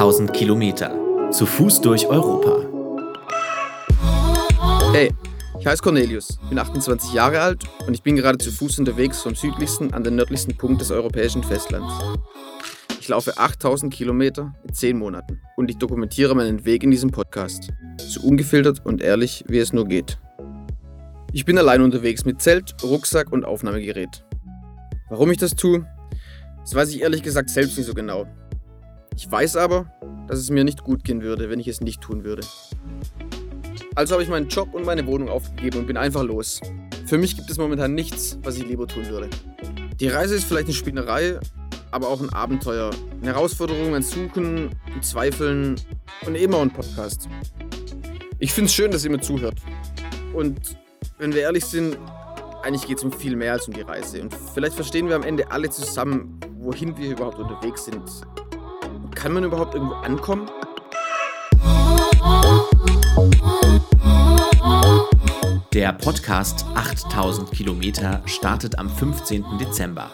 8000 Kilometer. Zu Fuß durch Europa. Hey, ich heiße Cornelius, bin 28 Jahre alt und ich bin gerade zu Fuß unterwegs vom südlichsten an den nördlichsten Punkt des europäischen Festlands. Ich laufe 8000 Kilometer in 10 Monaten und ich dokumentiere meinen Weg in diesem Podcast. So ungefiltert und ehrlich, wie es nur geht. Ich bin allein unterwegs mit Zelt, Rucksack und Aufnahmegerät. Warum ich das tue, das weiß ich ehrlich gesagt selbst nicht so genau. Ich weiß aber, dass es mir nicht gut gehen würde, wenn ich es nicht tun würde. Also habe ich meinen Job und meine Wohnung aufgegeben und bin einfach los. Für mich gibt es momentan nichts, was ich lieber tun würde. Die Reise ist vielleicht eine Spinnerei, aber auch ein Abenteuer. Eine Herausforderung, ein Suchen, ein Zweifeln und eben ein Podcast. Ich finde es schön, dass ihr mir zuhört. Und wenn wir ehrlich sind, eigentlich geht es um viel mehr als um die Reise. Und vielleicht verstehen wir am Ende alle zusammen, wohin wir überhaupt unterwegs sind. Kann man überhaupt irgendwo ankommen? Der Podcast 8000 Kilometer startet am 15. Dezember.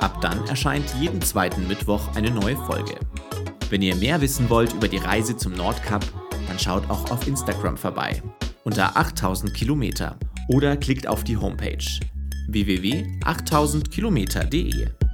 Ab dann erscheint jeden zweiten Mittwoch eine neue Folge. Wenn ihr mehr wissen wollt über die Reise zum Nordkap, dann schaut auch auf Instagram vorbei unter 8000 Kilometer oder klickt auf die Homepage www.8000kilometer.de.